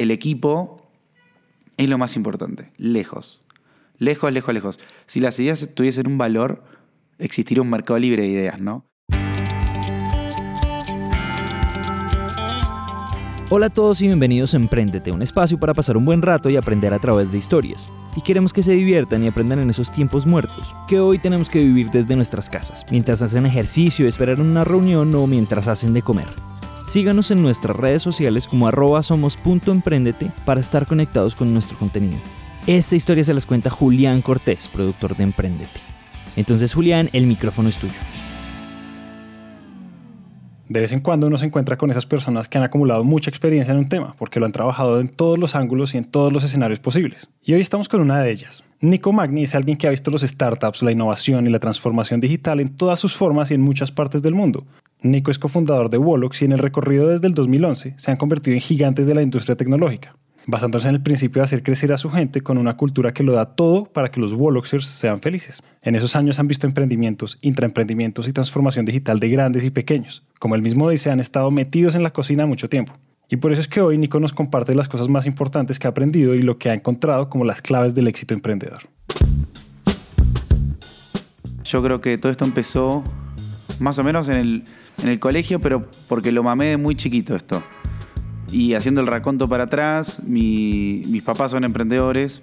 el equipo es lo más importante, lejos. Lejos, lejos, lejos. Si las ideas tuviesen un valor, existiría un mercado libre de ideas, ¿no? Hola a todos y bienvenidos a Emprendete, un espacio para pasar un buen rato y aprender a través de historias. Y queremos que se diviertan y aprendan en esos tiempos muertos, que hoy tenemos que vivir desde nuestras casas, mientras hacen ejercicio, esperar una reunión o mientras hacen de comer. Síganos en nuestras redes sociales como arroba somos.emprendete para estar conectados con nuestro contenido. Esta historia se las cuenta Julián Cortés, productor de Emprendete. Entonces Julián, el micrófono es tuyo de vez en cuando uno se encuentra con esas personas que han acumulado mucha experiencia en un tema, porque lo han trabajado en todos los ángulos y en todos los escenarios posibles. Y hoy estamos con una de ellas. Nico Magni es alguien que ha visto los startups, la innovación y la transformación digital en todas sus formas y en muchas partes del mundo. Nico es cofundador de Wolox y en el recorrido desde el 2011 se han convertido en gigantes de la industria tecnológica basándose en el principio de hacer crecer a su gente con una cultura que lo da todo para que los Woloxers sean felices. En esos años han visto emprendimientos, intraemprendimientos y transformación digital de grandes y pequeños. Como él mismo dice, han estado metidos en la cocina mucho tiempo. Y por eso es que hoy Nico nos comparte las cosas más importantes que ha aprendido y lo que ha encontrado como las claves del éxito emprendedor. Yo creo que todo esto empezó más o menos en el, en el colegio, pero porque lo mamé de muy chiquito esto. Y haciendo el raconto para atrás, mis papás son emprendedores.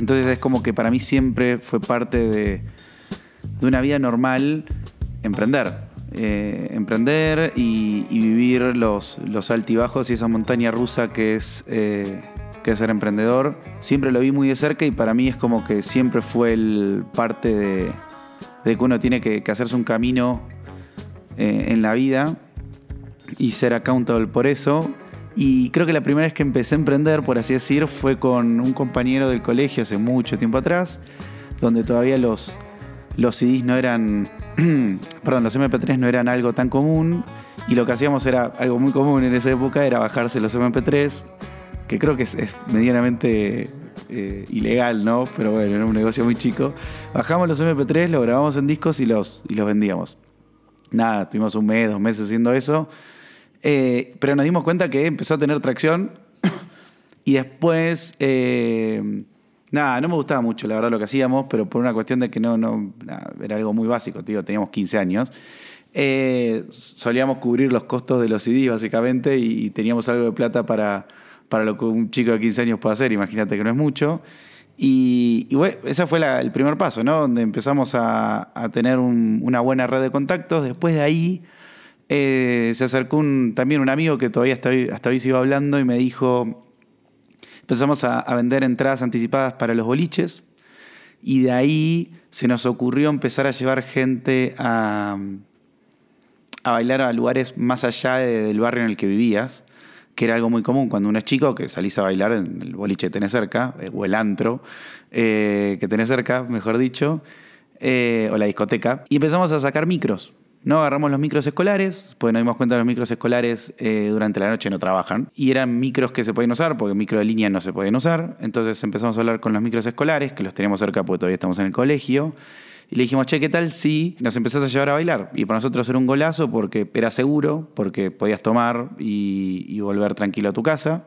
Entonces es como que para mí siempre fue parte de, una vida normal emprender. Eh, emprender y, vivir los, los, altibajos y esa montaña rusa que es, eh, que ser emprendedor. Siempre lo vi muy de cerca y para mí es como que siempre fue el parte de, que uno tiene que, hacerse un camino eh, en la vida y ser accountable por eso. Y creo que la primera vez que empecé a emprender, por así decir, fue con un compañero del colegio hace mucho tiempo atrás, donde todavía los, los CDs no eran, perdón, los MP3 no eran algo tan común y lo que hacíamos era algo muy común en esa época, era bajarse los MP3, que creo que es, medianamente eh, ilegal, ¿no? Pero bueno, era un negocio muy chico. Bajamos los MP3, los grabamos en discos y los, y los vendíamos. Nada, tuvimos un mes, dos meses haciendo eso eh, pero nos dimos cuenta que empezó a tener tracción y después, eh, nada, no me gustaba mucho la verdad lo que hacíamos, pero por una cuestión de que no, no era algo muy básico, tío, teníamos 15 años. Eh, solíamos cubrir los costos de los CDs básicamente y, teníamos algo de plata para, para lo que un chico de 15 años puede hacer, imagínate que no es mucho. Y, bueno, ese fue el primer paso, ¿no? Donde empezamos a, tener una buena red de contactos. Después de ahí eh, se acercó también un amigo que todavía hasta hoy, hasta hoy iba hablando y me dijo, empezamos a, vender entradas anticipadas para los boliches y de ahí se nos ocurrió empezar a llevar gente a, a bailar a lugares más allá del barrio en el que vivías, que era algo muy común cuando uno es chico, que salís a bailar en el boliche que tenés cerca, eh, o el antro eh, que tenés cerca, mejor dicho, o la discoteca, y empezamos a sacar micros no agarramos los micros escolares, pues nos dimos cuenta que los micros escolares eh, durante la noche no trabajan. Y eran micros que se pueden usar, porque micro de línea no se pueden usar. Entonces empezamos a hablar con los micros escolares, que los tenemos cerca porque todavía estamos en el colegio. Y le dijimos, che, ¿qué tal si nos empezás a llevar a bailar? Y para nosotros era un golazo porque era seguro, porque podías tomar y volver tranquilo a tu casa.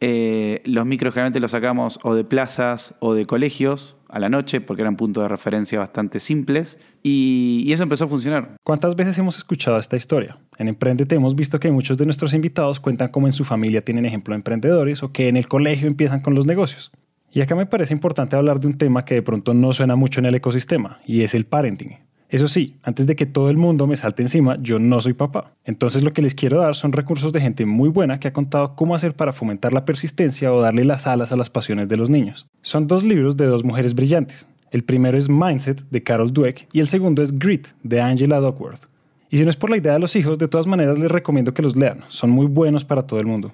Eh, los micros generalmente los sacamos o de plazas o de colegios a la noche porque eran puntos de referencia bastante simples y, eso empezó a funcionar. ¿Cuántas veces hemos escuchado esta historia? En Emprendete hemos visto que muchos de nuestros invitados cuentan cómo en su familia tienen ejemplo de emprendedores o que en el colegio empiezan con los negocios. Y acá me parece importante hablar de un tema que de pronto no suena mucho en el ecosistema y es el parenting. Eso sí, antes de que todo el mundo me salte encima, yo no soy papá. Entonces lo que les quiero dar son recursos de gente muy buena que ha contado cómo hacer para fomentar la persistencia o darle las alas a las pasiones de los niños. Son dos libros de dos mujeres brillantes. El primero es Mindset de Carol Dweck y el segundo es Grit de Angela Duckworth. Y si no es por la idea de los hijos, de todas maneras les recomiendo que los lean. Son muy buenos para todo el mundo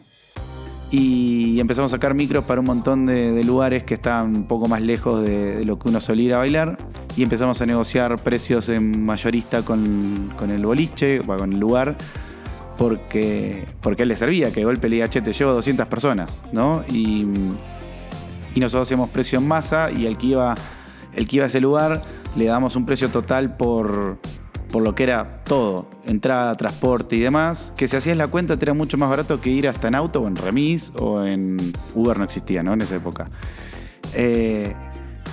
y empezamos a sacar micros para un montón de, lugares que estaban un poco más lejos de, lo que uno solía ir a bailar y empezamos a negociar precios en mayorista con, el boliche, con el lugar, porque, porque él le servía, que de golpe le diga, che, te llevo 200 personas, ¿no? Y, y nosotros hacíamos precio en masa y el que, iba, el que iba a ese lugar le damos un precio total por, por lo que era todo, entrada, transporte y demás, que si hacías la cuenta te era mucho más barato que ir hasta en auto o en remis o en Uber no existía, ¿no? En esa época. Eh,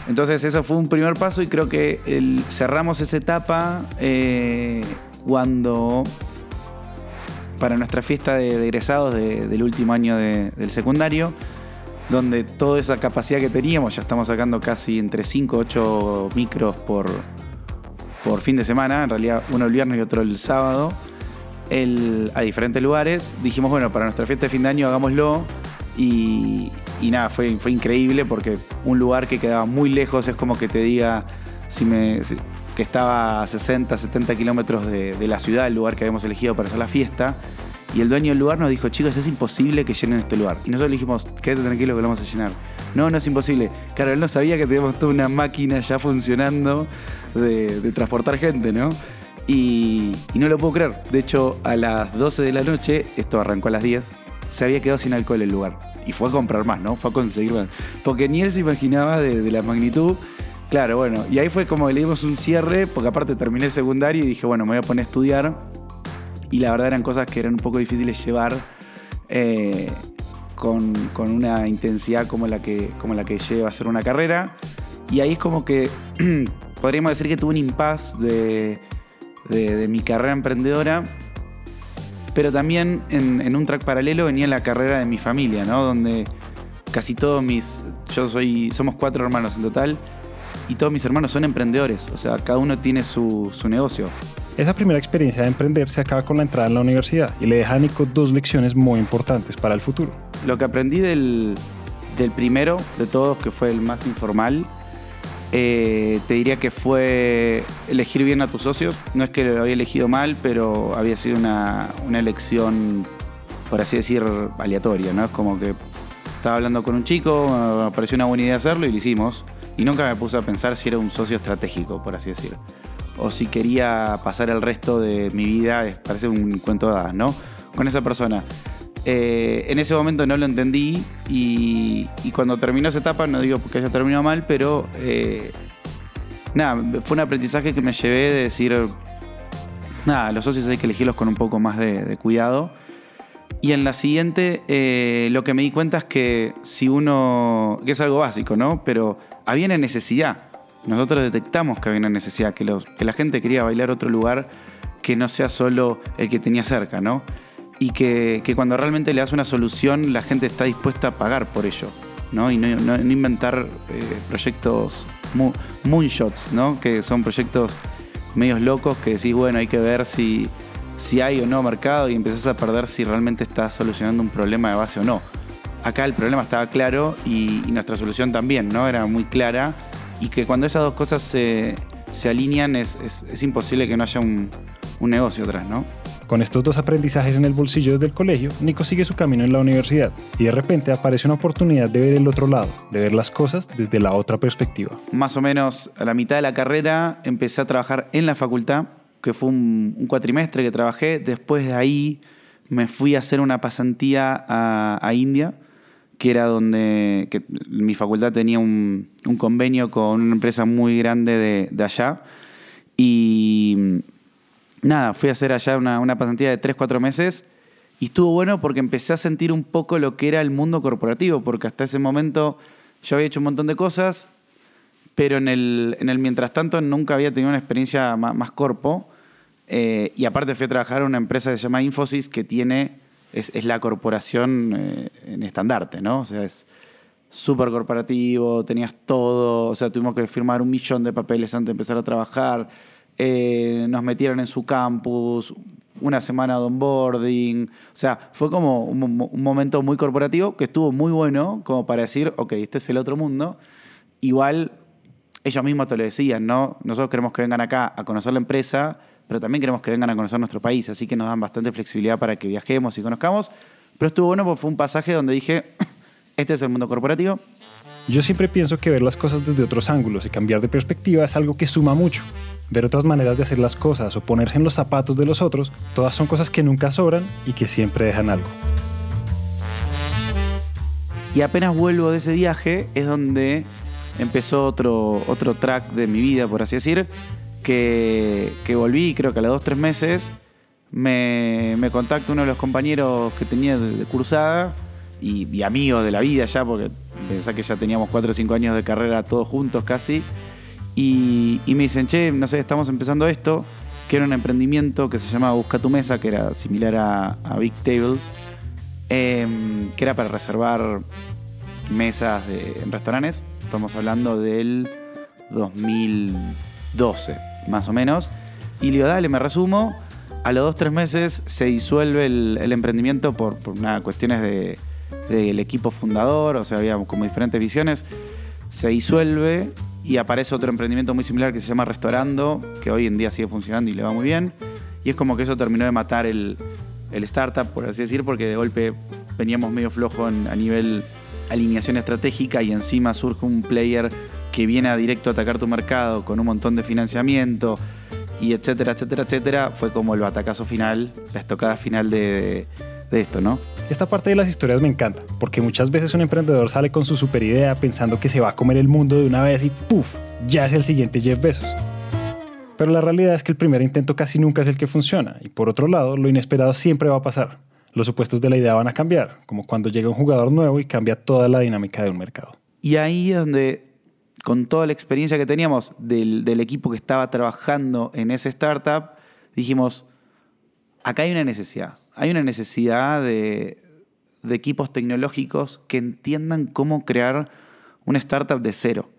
entonces eso fue un primer paso y creo que cerramos esa etapa eh, cuando para nuestra fiesta de, egresados del último año del secundario, donde toda esa capacidad que teníamos, ya estamos sacando casi entre 5 o 8 micros por, por fin de semana, en realidad uno el viernes y otro el sábado, a diferentes lugares. Dijimos, bueno, para nuestra fiesta de fin de año hagámoslo. Y, nada, fue, fue increíble porque un lugar que quedaba muy lejos es como que te diga si me, que estaba a 60, 70 kilómetros de la ciudad, el lugar que habíamos elegido para hacer la fiesta. Y el dueño del lugar nos dijo, chicos, es imposible que llenen este lugar. Y nosotros le dijimos, quédate tranquilo que lo vamos a llenar. No, no es imposible. Claro, él no sabía que teníamos toda una máquina ya funcionando de, transportar gente, ¿no? Y, no lo puedo creer. De hecho, a las 12 de la noche, esto arrancó a las 10, se había quedado sin alcohol el lugar. Y fue a comprar más, ¿no? Fue a conseguir más. Porque ni él se imaginaba de, la magnitud. Claro, bueno, y ahí fue como le dimos un cierre, porque aparte terminé el secundario y dije, bueno, me voy a poner a estudiar y la verdad eran cosas que eran un poco difíciles llevar eh, con, una intensidad como la, que, como la que lleva a hacer una carrera. Y ahí es como que podríamos decir que tuve un impasse de, mi carrera emprendedora, pero también en, un track paralelo venía la carrera de mi familia, ¿no? Donde casi todos mis, yo soy, somos cuatro hermanos en total, y todos mis hermanos son emprendedores, o sea, cada uno tiene su, su negocio. Esa primera experiencia de emprender se acaba con la entrada en la universidad y le deja a Nico dos lecciones muy importantes para el futuro. Lo que aprendí del, primero de todos, que fue el más informal, eh, te diría que fue elegir bien a tus socios. No es que lo había elegido mal, pero había sido una, una elección, por así decir, aleatoria. ¿no? Es como que estaba hablando con un chico, me pareció una buena idea hacerlo y lo hicimos. Y nunca me puse a pensar si era un socio estratégico, por así decir o si quería pasar el resto de mi vida, parece un cuento de hadas, ¿no? Con esa persona. Eh, en ese momento no lo entendí y, cuando terminó esa etapa, no digo que haya terminado mal, pero eh, nada, fue un aprendizaje que me llevé de decir, nada, los socios hay que elegirlos con un poco más de, cuidado. Y en la siguiente, eh, lo que me di cuenta es que si uno, que es algo básico, ¿no? Pero había una necesidad nosotros detectamos que había una necesidad, que, que la gente quería bailar otro lugar que no sea solo el que tenía cerca, ¿no? Y que, cuando realmente le das una solución, la gente está dispuesta a pagar por ello, ¿no? Y no, inventar eh, proyectos moonshots, ¿no? Que son proyectos medios locos que decís, bueno, hay que ver si, si hay o no mercado y empezás a perder si realmente estás solucionando un problema de base o no. Acá el problema estaba claro y, y nuestra solución también, ¿no? Era muy clara y que cuando esas dos cosas se, alinean es, imposible que no haya un, negocio atrás, ¿no? Con estos dos aprendizajes en el bolsillo desde el colegio, Nico sigue su camino en la universidad y de repente aparece una oportunidad de ver el otro lado, de ver las cosas desde la otra perspectiva. Más o menos a la mitad de la carrera empecé a trabajar en la facultad, que fue un, cuatrimestre que trabajé. Después de ahí me fui a hacer una pasantía a, a India que era donde mi facultad tenía un, convenio con una empresa muy grande de, allá. Y nada, fui a hacer allá una, una pasantía de 3-4 meses y estuvo bueno porque empecé a sentir un poco lo que era el mundo corporativo, porque hasta ese momento yo había hecho un montón de cosas, pero en el, en el mientras tanto nunca había tenido una experiencia más, corpo. Eh, y aparte fui a trabajar en una empresa que se llama Infosys que tiene es, la corporación eh, en estandarte, ¿no? O sea, es súper corporativo, tenías todo, o sea, tuvimos que firmar un millón de papeles antes de empezar a trabajar, eh, nos metieron en su campus, una semana de onboarding, o sea, fue como un, un, momento muy corporativo que estuvo muy bueno como para decir, ok, este es el otro mundo. Igual ellos mismos te lo decían, ¿no? Nosotros queremos que vengan acá a conocer la empresa, pero también queremos que vengan a conocer nuestro país, así que nos dan bastante flexibilidad para que viajemos y conozcamos. Pero estuvo bueno porque fue un pasaje donde dije, este es el mundo corporativo. Yo siempre pienso que ver las cosas desde otros ángulos y cambiar de perspectiva es algo que suma mucho. Ver otras maneras de hacer las cosas o ponerse en los zapatos de los otros, todas son cosas que nunca sobran y que siempre dejan algo. Y apenas vuelvo de ese viaje es donde empezó otro, otro track de mi vida, por así decir, que, volví, creo que a los dos, tres meses, me, me contacta uno de los compañeros que tenía de, cursada y, y amigos de la vida ya, porque pensá que ya teníamos cuatro o cinco años de carrera todos juntos casi. Y, me dicen, che, no sé, estamos empezando esto, que era un emprendimiento que se llamaba Busca tu Mesa, que era similar a, Big Table, em, que era para reservar mesas en restaurantes. Estamos hablando del 2012, más o menos. Y le digo, dale, me resumo. A los dos, tres meses se disuelve el, emprendimiento por, por cuestiones de- del equipo fundador, o sea, había como diferentes visiones. Se disuelve y aparece otro emprendimiento muy similar que se llama Restaurando, que hoy en día sigue funcionando y le va muy bien. Y es como que eso terminó de matar el, el startup, por así decir, porque de golpe veníamos medio flojo en- a nivel alineación estratégica y encima surge un player que viene a directo a atacar tu mercado con un montón de financiamiento y etcétera, etcétera, etcétera. Fue como el batacazo final, la estocada final de, de esto, ¿no? Esta parte de las historias me encanta, porque muchas veces un emprendedor sale con su super idea pensando que se va a comer el mundo de una vez y ¡puf! Ya es el siguiente Jeff Bezos. Pero la realidad es que el primer intento casi nunca es el que funciona, y por otro lado, lo inesperado siempre va a pasar. Los supuestos de la idea van a cambiar, como cuando llega un jugador nuevo y cambia toda la dinámica de un mercado. Y ahí es donde, con toda la experiencia que teníamos del, equipo que estaba trabajando en ese startup, dijimos, acá hay una necesidad. Hay una necesidad de, equipos tecnológicos que entiendan cómo crear una startup de cero.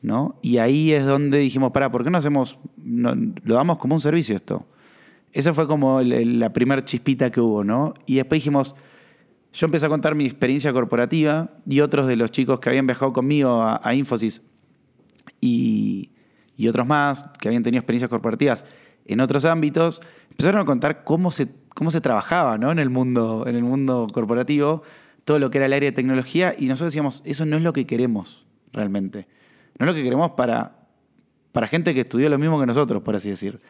¿no? Y ahí es donde dijimos, para, ¿por qué no hacemos, no- lo damos como un servicio esto? Esa fue como la primera chispita que hubo, ¿no? Y después dijimos, yo empecé a contar mi experiencia corporativa y otros de los chicos que habían viajado conmigo a, a Infosys y, otros más que habían tenido experiencias corporativas en otros ámbitos, empezaron a contar cómo se, cómo se trabajaba ¿no? en, el mundo, en el mundo corporativo, todo lo que era el área de tecnología, y nosotros decíamos, eso no es lo que queremos realmente. No es lo que queremos para, para gente que estudió lo mismo que nosotros, por así decir.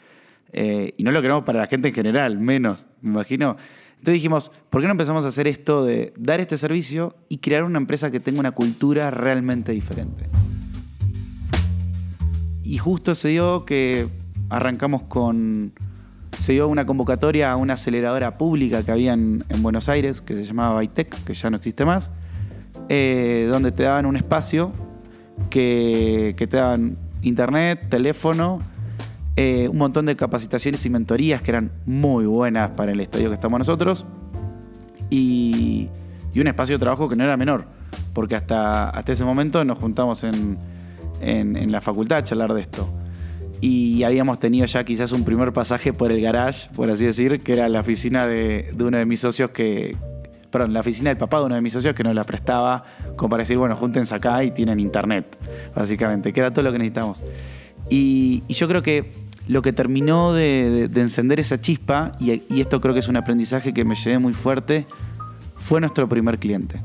Eh, y no lo queremos para la gente en general, menos, me imagino. Entonces dijimos, ¿por qué no empezamos a hacer esto de dar este servicio y crear una empresa que tenga una cultura realmente diferente? Y justo se dio que arrancamos con. Se dio una convocatoria a una aceleradora pública que había en, en Buenos Aires, que se llamaba Bytec, que ya no existe más, eh, donde te daban un espacio que, que te daban internet, teléfono, eh, un montón de capacitaciones y mentorías que eran muy buenas para el estadio que estamos nosotros, y, y un espacio de trabajo que no era menor, porque hasta, hasta ese momento nos juntamos en, en, la facultad a charlar de esto. Y habíamos tenido ya quizás un primer pasaje por el garage, por así decir, que era la oficina de, de uno de mis socios que. Perdón, la oficina del papá de uno de mis socios que nos la prestaba como para decir, bueno, júntense acá y tienen internet, básicamente, que era todo lo que necesitamos. Y, yo creo que lo que terminó de encender esa chispa, y, y esto creo que es un aprendizaje que me llevé muy fuerte, fue nuestro primer cliente.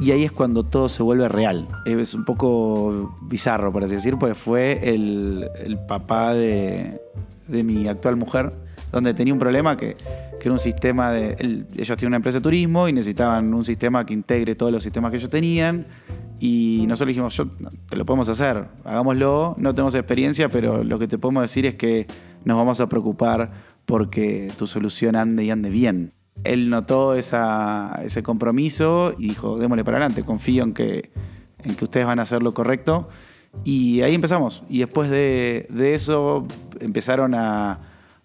Y ahí es cuando todo se vuelve real. Es un poco bizarro, por así decir, porque fue el, papá de, mi actual mujer, donde tenía un problema que, era un sistema de... ellos tienen una empresa de turismo y necesitaban un sistema que integre todos los sistemas que ellos tenían. Y nosotros dijimos, yo, te lo podemos hacer, hagámoslo, no tenemos experiencia, pero lo que te podemos decir es que nos vamos a preocupar porque tu solución ande y ande bien. Él notó ese compromiso y dijo, démosle para adelante, confío en que, en que ustedes van a hacer lo correcto. Y ahí empezamos. Y después de, eso empezaron a,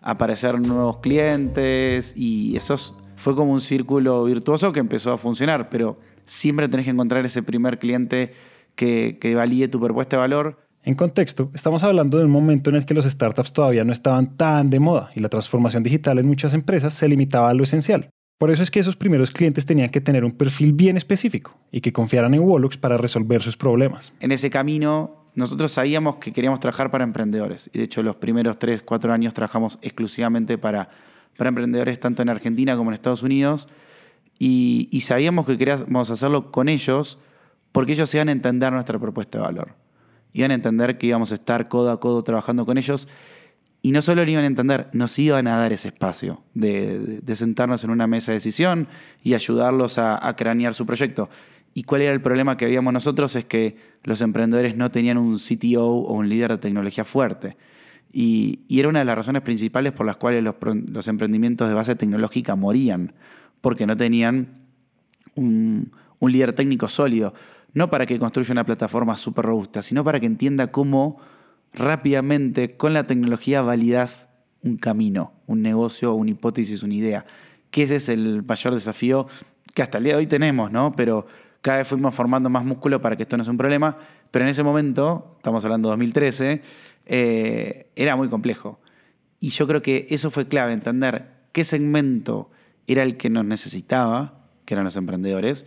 aparecer nuevos clientes y eso es- fue como un círculo virtuoso que empezó a funcionar, pero siempre tenés que encontrar ese primer cliente que, que valide tu propuesta de valor. En contexto, estamos hablando de un momento en el que los startups todavía no estaban tan de moda y la transformación digital en muchas empresas se limitaba a lo esencial. Por eso es que esos primeros clientes tenían que tener un perfil bien específico y que confiaran en Wallux para resolver sus problemas. En ese camino, nosotros sabíamos que queríamos trabajar para emprendedores. Y de hecho, los primeros 3, 4 años trabajamos exclusivamente para, para emprendedores, tanto en Argentina como en Estados Unidos. Y, y sabíamos que queríamos hacerlo con ellos porque ellos iban a entender nuestra propuesta de valor. Iban a entender que íbamos a estar codo a codo trabajando con ellos. Y no solo lo iban a entender, nos iban a dar ese espacio de, sentarnos en una mesa de decisión y ayudarlos a, cranear su proyecto. ¿Y cuál era el problema que habíamos nosotros? Es que los emprendedores no tenían un CTO o un líder de tecnología fuerte. Y, era una de las razones principales por las cuales los, emprendimientos de base tecnológica morían, porque no tenían un líder técnico sólido, no para que construya una plataforma súper robusta, sino para que entienda cómo rápidamente con la tecnología validas un camino, un negocio, una hipótesis, una idea. Que ese es el mayor desafío que hasta el día de hoy tenemos, ¿no? Pero cada vez fuimos formando más músculo para que esto no sea un problema. Pero en ese momento, estamos hablando de 2013, eh, era muy complejo. Y yo creo que eso fue clave, entender qué segmento era el que nos necesitaba, que eran los emprendedores,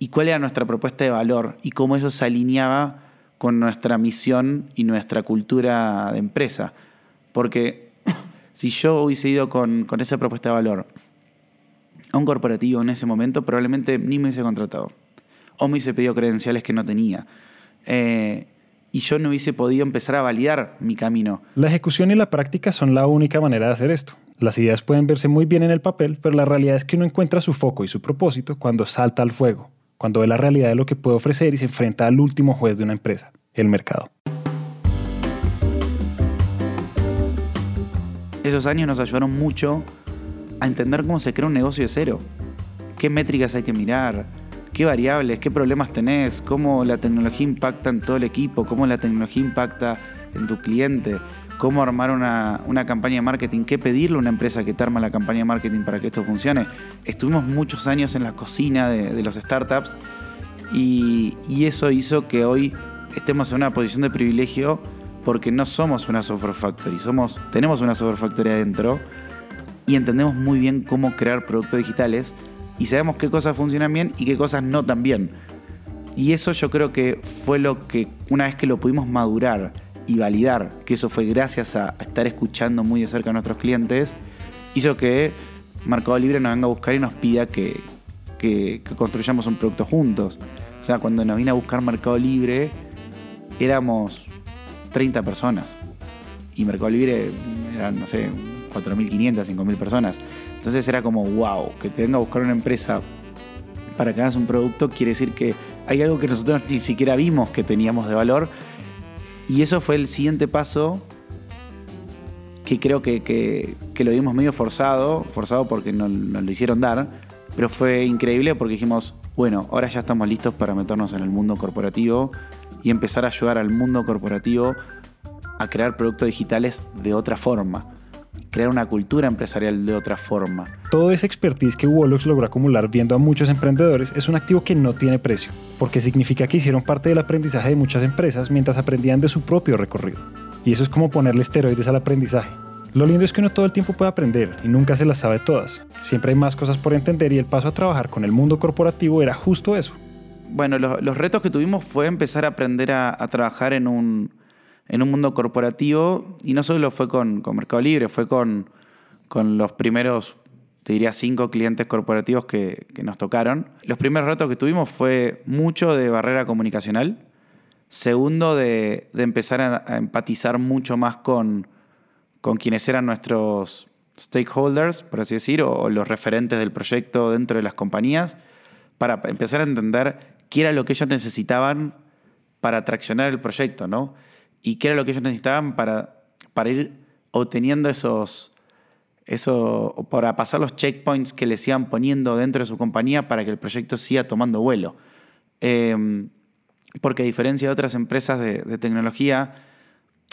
y cuál era nuestra propuesta de valor y cómo eso se alineaba con nuestra misión y nuestra cultura de empresa. Porque si yo hubiese ido con, esa propuesta de valor a un corporativo en ese momento, probablemente ni me hubiese contratado. O me hubiese pedido credenciales que no tenía. Eh, y yo no hubiese podido empezar a validar mi camino. La ejecución y la práctica son la única manera de hacer esto. Las ideas pueden verse muy bien en el papel, pero la realidad es que uno encuentra su foco y su propósito cuando salta al fuego, cuando ve la realidad de lo que puede ofrecer y se enfrenta al último juez de una empresa, el mercado. Esos años nos ayudaron mucho a entender cómo se crea un negocio de cero. ¿Qué métricas hay que mirar? ¿Qué variables? ¿Qué problemas tenés? ¿Cómo la tecnología impacta en todo el equipo? ¿Cómo la tecnología impacta en tu cliente? ¿Cómo armar una, campaña de marketing? ¿Qué pedirle a una empresa que te arma la campaña de marketing para que esto funcione? Estuvimos muchos años en la cocina de, los startups y, y eso hizo que hoy estemos en una posición de privilegio porque no somos una software factory, somos, tenemos una software factory adentro y entendemos muy bien cómo crear productos digitales y sabemos qué cosas funcionan bien y qué cosas no tan bien. Y eso yo creo que fue lo que una vez que lo pudimos madurar y validar, que eso fue gracias a estar escuchando muy de cerca a nuestros clientes, hizo que Mercado Libre nos venga a buscar y nos pida que, que construyamos un producto juntos. O sea, cuando nos vine a buscar Mercado Libre, éramos 30 personas. Y Mercado Libre eran, no sé, 4.500, 5.000 personas. Entonces era como, wow, que te venga a buscar una empresa para que hagas un producto quiere decir que hay algo que nosotros ni siquiera vimos que teníamos de valor. Y eso fue el siguiente paso que creo que, lo vimos medio forzado, forzado porque nos, nos lo hicieron dar, pero fue increíble porque dijimos, bueno, ahora ya estamos listos para meternos en el mundo corporativo y empezar a ayudar al mundo corporativo a crear productos digitales de otra forma, crear una cultura empresarial de otra forma. Todo ese expertise que Wolox logró acumular viendo a muchos emprendedores es un activo que no tiene precio, porque significa que hicieron parte del aprendizaje de muchas empresas mientras aprendían de su propio recorrido. Y eso es como ponerle esteroides al aprendizaje. Lo lindo es que uno todo el tiempo puede aprender y nunca se las sabe todas. Siempre hay más cosas por entender y el paso a trabajar con el mundo corporativo era justo eso bueno, los, retos que tuvimos fue empezar a aprender a, trabajar en un, mundo corporativo y no solo fue con, Mercado Libre, fue con, los primeros, te diría, cinco clientes corporativos que, nos tocaron. Los primeros retos que tuvimos fue mucho de barrera comunicacional, segundo de, empezar a, empatizar mucho más con, quienes eran nuestros stakeholders, por así decir, o los referentes del proyecto dentro de las compañías, para empezar a entender qué era lo que ellos necesitaban para traccionar el proyecto, ¿no? Y qué era lo que ellos necesitaban para, para ir obteniendo esos, eso, para pasar los checkpoints que les iban poniendo dentro de su compañía para que el proyecto siga tomando vuelo. Em, porque a diferencia de otras empresas de, tecnología,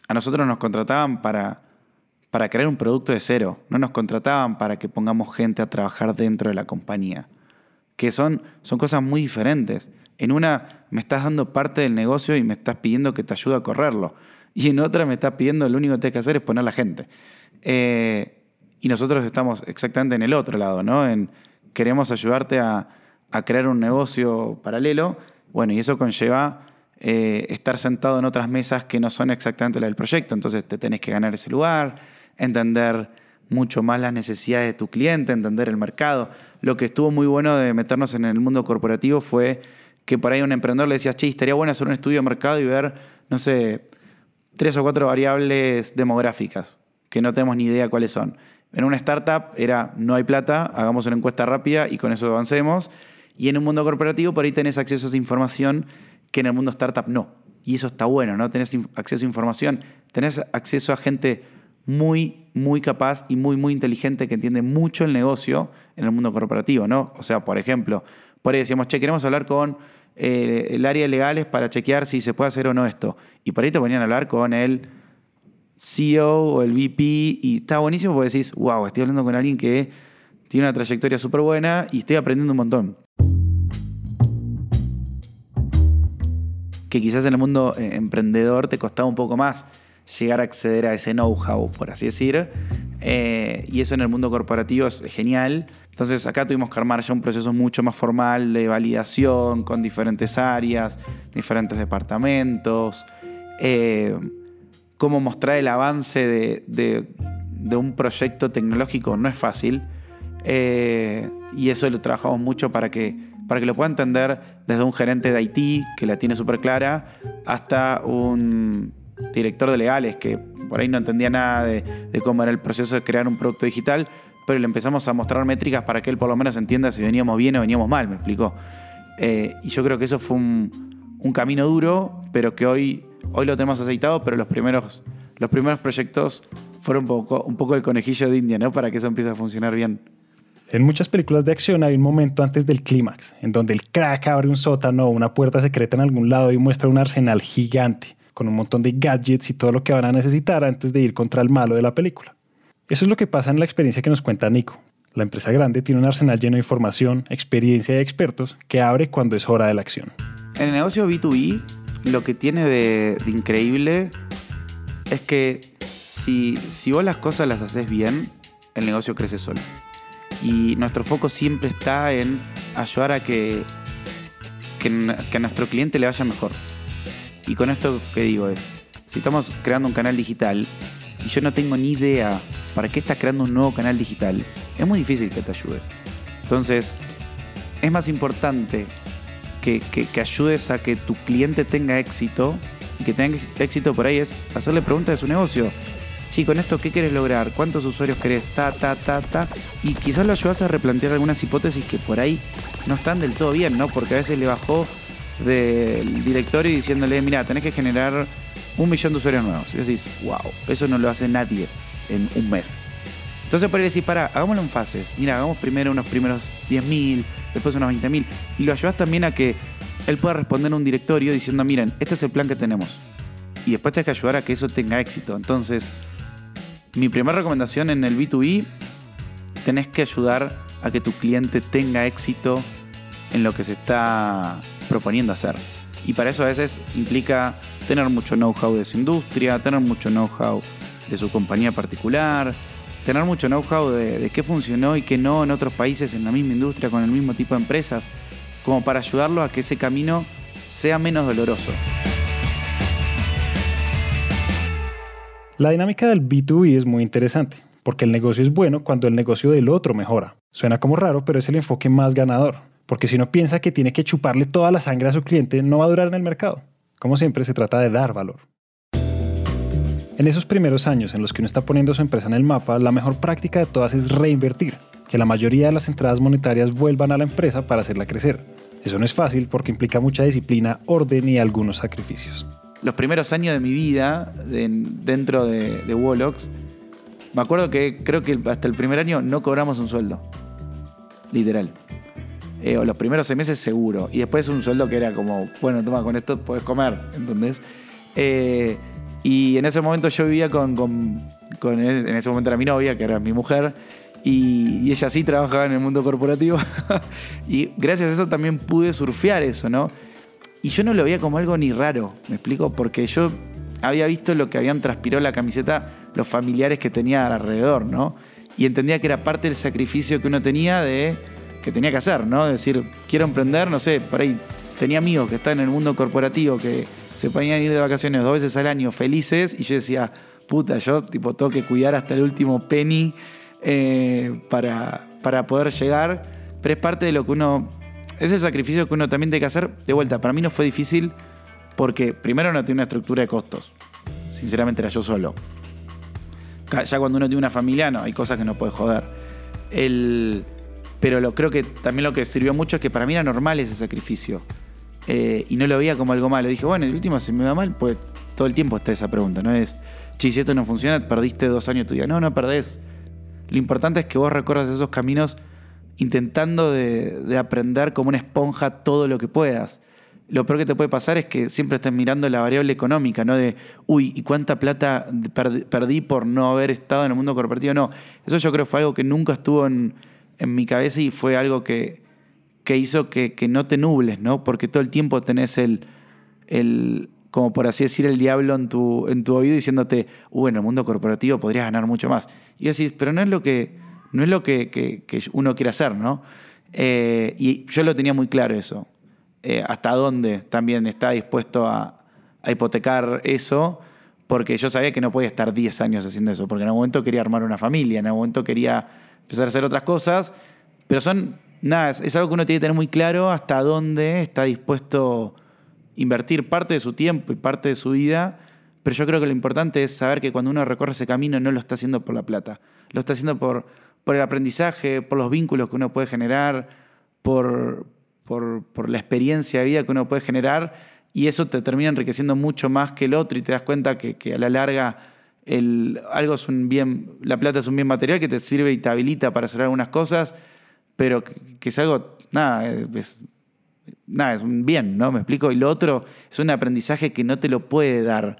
a nosotros nos contrataban para, para crear un producto de cero, no nos contrataban para que pongamos gente a trabajar dentro de la compañía, que son, son cosas muy diferentes. En una me estás dando parte del negocio y me estás pidiendo que te ayude a correrlo. Y en otra me estás pidiendo lo único que tienes que hacer es poner la gente. Eh, y nosotros estamos exactamente en el otro lado, ¿no? Queremos ayudarte a, crear un negocio paralelo. Bueno, y eso conlleva eh, estar sentado en otras mesas que no son exactamente las del proyecto. Entonces te tenés que ganar ese lugar, entender mucho más las necesidades de tu cliente, entender el mercado. Lo que estuvo muy bueno de meternos en el mundo corporativo fue que por ahí un emprendedor le decía, che, estaría bueno hacer un estudio de mercado y ver, no sé, tres o cuatro variables demográficas, que no tenemos ni idea cuáles son. En una startup era, no hay plata, hagamos una encuesta rápida y con eso avancemos. Y en un mundo corporativo por ahí tenés acceso a esa información que en el mundo startup no. Y eso está bueno, ¿no? Tenés acceso a información tenés acceso a gente muy, muy capaz y muy, muy inteligente que entiende mucho el negocio en el mundo corporativo, ¿no? O sea, por ejemplo, por ahí decíamos, che, queremos hablar con eh, el área legales para chequear si se puede hacer o no esto. Y por ahí te ponían a hablar con el CEO o el VP y está buenísimo porque decís, wow, estoy hablando con alguien que tiene una trayectoria súper buena y estoy aprendiendo un montón. Que quizás en el mundo eh, emprendedor te costaba un poco más llegar a acceder a ese know-how, por así decir. Eh, y eso en el mundo corporativo es genial. Entonces acá tuvimos que armar ya un proceso mucho más formal de validación con diferentes áreas, diferentes departamentos. Eh, cómo mostrar el avance de, un proyecto tecnológico no es fácil. Eh, y eso lo trabajamos mucho para que, para que lo pueda entender desde un gerente de IT que la tiene súper clara hasta un director de legales que por ahí no entendía nada de, cómo era el proceso de crear un producto digital, pero le empezamos a mostrar métricas para que él por lo menos entienda si veníamos bien o veníamos mal, me explicó. Eh, y yo creo que eso fue un, camino duro, pero que hoy, hoy lo tenemos aceitado, pero los primeros, los primeros proyectos fueron un poco, un poco el conejillo de India, ¿no? Para que eso empiece a funcionar bien. En muchas películas de acción hay un momento antes del clímax, en donde el crack abre un sótano o una puerta secreta en algún lado y muestra un arsenal gigante con un montón de gadgets y todo lo que van a necesitar antes de ir contra el malo de la película. Eso es lo que pasa en la experiencia que nos cuenta Nico. La empresa grande tiene un arsenal lleno de información, experiencia y expertos que abre cuando es hora de la acción. En el negocio B2B, lo que tiene de, increíble es que si, si vos las cosas las haces bien, el negocio crece solo. Y nuestro foco siempre está en ayudar a que, que, que a nuestro cliente le vaya mejor. Y con esto que digo es, si estamos creando un canal digital y yo no tengo ni idea para qué estás creando un nuevo canal digital, es muy difícil que te ayude. Entonces, es más importante que, ayudes a que tu cliente tenga éxito y que tenga éxito por ahí es hacerle preguntas de su negocio. Sí, con esto, ¿qué quieres lograr? ¿Cuántos usuarios querés? Ta, ta, ta, ta. Y quizás lo ayudas a replantear algunas hipótesis que por ahí no están del todo bien, ¿no? Porque a veces le bajó del directorio diciéndole, mira, tenés que generar un millón de usuarios nuevos. Y decís, wow, eso no lo hace nadie en un mes. Entonces por ahí decís, para, hagámoslo en fases. Mira, hagamos primero unos primeros 10.000, después unos 20.000. Y lo ayudas también a que él pueda responder a un directorio diciendo, miren, este es el plan que tenemos. Y después tenés que ayudar a que eso tenga éxito. Entonces, mi primera recomendación en el B2B, tenés que ayudar a que tu cliente tenga éxito en lo que se está proponiendo hacer. Y para eso a veces implica tener mucho know-how de su industria, tener mucho know-how de su compañía particular, tener mucho know-how de, qué funcionó y qué no en otros países en la misma industria con el mismo tipo de empresas, como para ayudarlo a que ese camino sea menos doloroso. La dinámica del B2B es muy interesante, porque el negocio es bueno cuando el negocio del otro mejora. Suena como raro, pero es el enfoque más ganador porque si uno piensa que tiene que chuparle toda la sangre a su cliente, no va a durar en el mercado. Como siempre, se trata de dar valor. En esos primeros años en los que uno está poniendo su empresa en el mapa, la mejor práctica de todas es reinvertir, que la mayoría de las entradas monetarias vuelvan a la empresa para hacerla crecer. Eso no es fácil porque implica mucha disciplina, orden y algunos sacrificios. Los primeros años de mi vida dentro de, de me acuerdo que creo que hasta el primer año no cobramos un sueldo. Literal. Eh, o los primeros seis meses seguro. Y después un sueldo que era como, bueno, toma, con esto puedes comer, ¿entendés? Eh, y en ese momento yo vivía con, con, con, en ese momento era mi novia, que era mi mujer, y, ella sí trabajaba en el mundo corporativo. y gracias a eso también pude surfear eso, ¿no? Y yo no lo veía como algo ni raro, ¿me explico? Porque yo había visto lo que habían transpirado la camiseta los familiares que tenía alrededor, ¿no? Y entendía que era parte del sacrificio que uno tenía de que tenía que hacer, ¿no? Decir, quiero emprender, no sé, por ahí tenía amigos que están en el mundo corporativo que se podían ir de vacaciones dos veces al año felices y yo decía, puta, yo tipo tengo que cuidar hasta el último penny eh, para, para poder llegar, pero es parte de lo que uno, es el sacrificio que uno también tiene que hacer. De vuelta, para mí no fue difícil porque primero no tiene una estructura de costos, sinceramente era yo solo. Ya cuando uno tiene una familia, no, hay cosas que no puede joder. El, pero lo, creo que también lo que sirvió mucho es que para mí era normal ese sacrificio. Eh, y no lo veía como algo malo. Dije, bueno, el último se me va mal, pues todo el tiempo está esa pregunta, no es, si esto no funciona, perdiste dos años de tu vida. No, no perdés. Lo importante es que vos recorras esos caminos intentando de, de aprender como una esponja todo lo que puedas lo peor que te puede pasar es que siempre estés mirando la variable económica, ¿no? De, uy, ¿y cuánta plata perdí por no haber estado en el mundo corporativo? No, eso yo creo fue algo que nunca estuvo en, mi cabeza y fue algo que, que hizo que, no te nubles, ¿no? Porque todo el tiempo tenés el, el, como por así decir, el diablo en tu, en tu oído diciéndote, uy, en el mundo corporativo podrías ganar mucho más. Y decís, pero no es lo que, no es lo que, uno quiere hacer, ¿no? Eh, y yo lo tenía muy claro eso. Eh, hasta dónde también está dispuesto a, hipotecar eso, porque yo sabía que no podía estar 10 años haciendo eso, porque en algún momento quería armar una familia, en algún momento quería empezar a hacer otras cosas, pero son, nada, es, algo que uno tiene que tener muy claro hasta dónde está dispuesto a invertir parte de su tiempo y parte de su vida, pero yo creo que lo importante es saber que cuando uno recorre ese camino no lo está haciendo por la plata, lo está haciendo por, por el aprendizaje, por los vínculos que uno puede generar, por, por, la experiencia de vida que uno puede generar y eso te termina enriqueciendo mucho más que el otro y te das cuenta que, a la larga el, algo es un bien, la plata es un bien material que te sirve y te habilita para hacer algunas cosas, pero que, es algo, nada, es, nada, es un bien, ¿no? Me explico. Y lo otro es un aprendizaje que no te lo puede dar